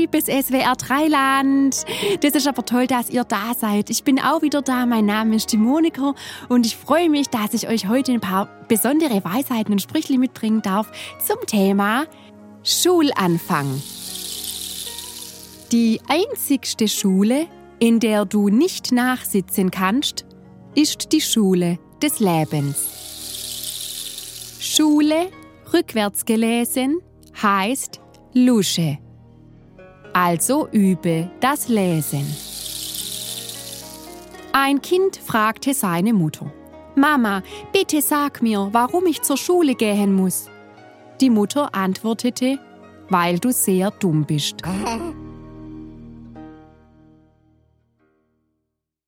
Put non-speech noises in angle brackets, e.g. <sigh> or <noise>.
liebes SWR Dreiland. Das ist aber toll, dass ihr da seid. Ich bin auch wieder da. Mein Name ist die Monika und ich freue mich, dass ich euch heute ein paar besondere Weisheiten und Sprüche mitbringen darf zum Thema Schulanfang. Die einzigste Schule, in der du nicht nachsitzen kannst, ist die Schule des Lebens. Schule, rückwärts gelesen, heißt Lusche. Also übe das Lesen. Ein Kind fragte seine Mutter. Mama, bitte sag mir, warum ich zur Schule gehen muss. Die Mutter antwortete, weil du sehr dumm bist. <laughs>